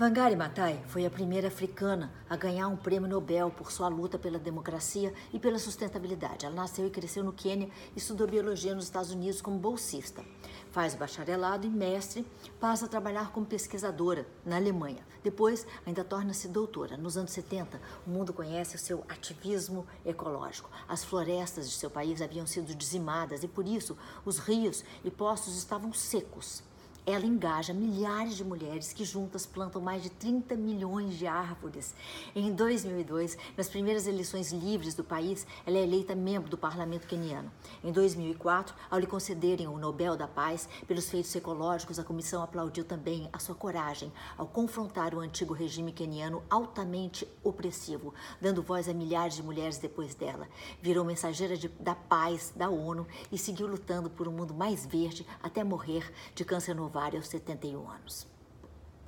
Wangari Maathai foi a primeira africana a ganhar um prêmio Nobel por sua luta pela democracia e pela sustentabilidade. Ela nasceu e cresceu no Quênia e estudou biologia nos Estados Unidos como bolsista. Faz bacharelado e mestre, passa a trabalhar como pesquisadora na Alemanha. Depois, ainda torna-se doutora. Nos anos 70, o mundo conhece o seu ativismo ecológico. As florestas de seu país haviam sido dizimadas e, por isso, os rios e poços estavam secos ela engaja milhares de mulheres que juntas plantam mais de 30 milhões de árvores. Em 2002, nas primeiras eleições livres do país, ela é eleita membro do parlamento queniano. Em 2004, ao lhe concederem o Nobel da Paz pelos feitos ecológicos, a comissão aplaudiu também a sua coragem ao confrontar o antigo regime queniano altamente opressivo, dando voz a milhares de mulheres depois dela. Virou mensageira de, da paz da ONU e seguiu lutando por um mundo mais verde até morrer de câncer no aos 71 anos.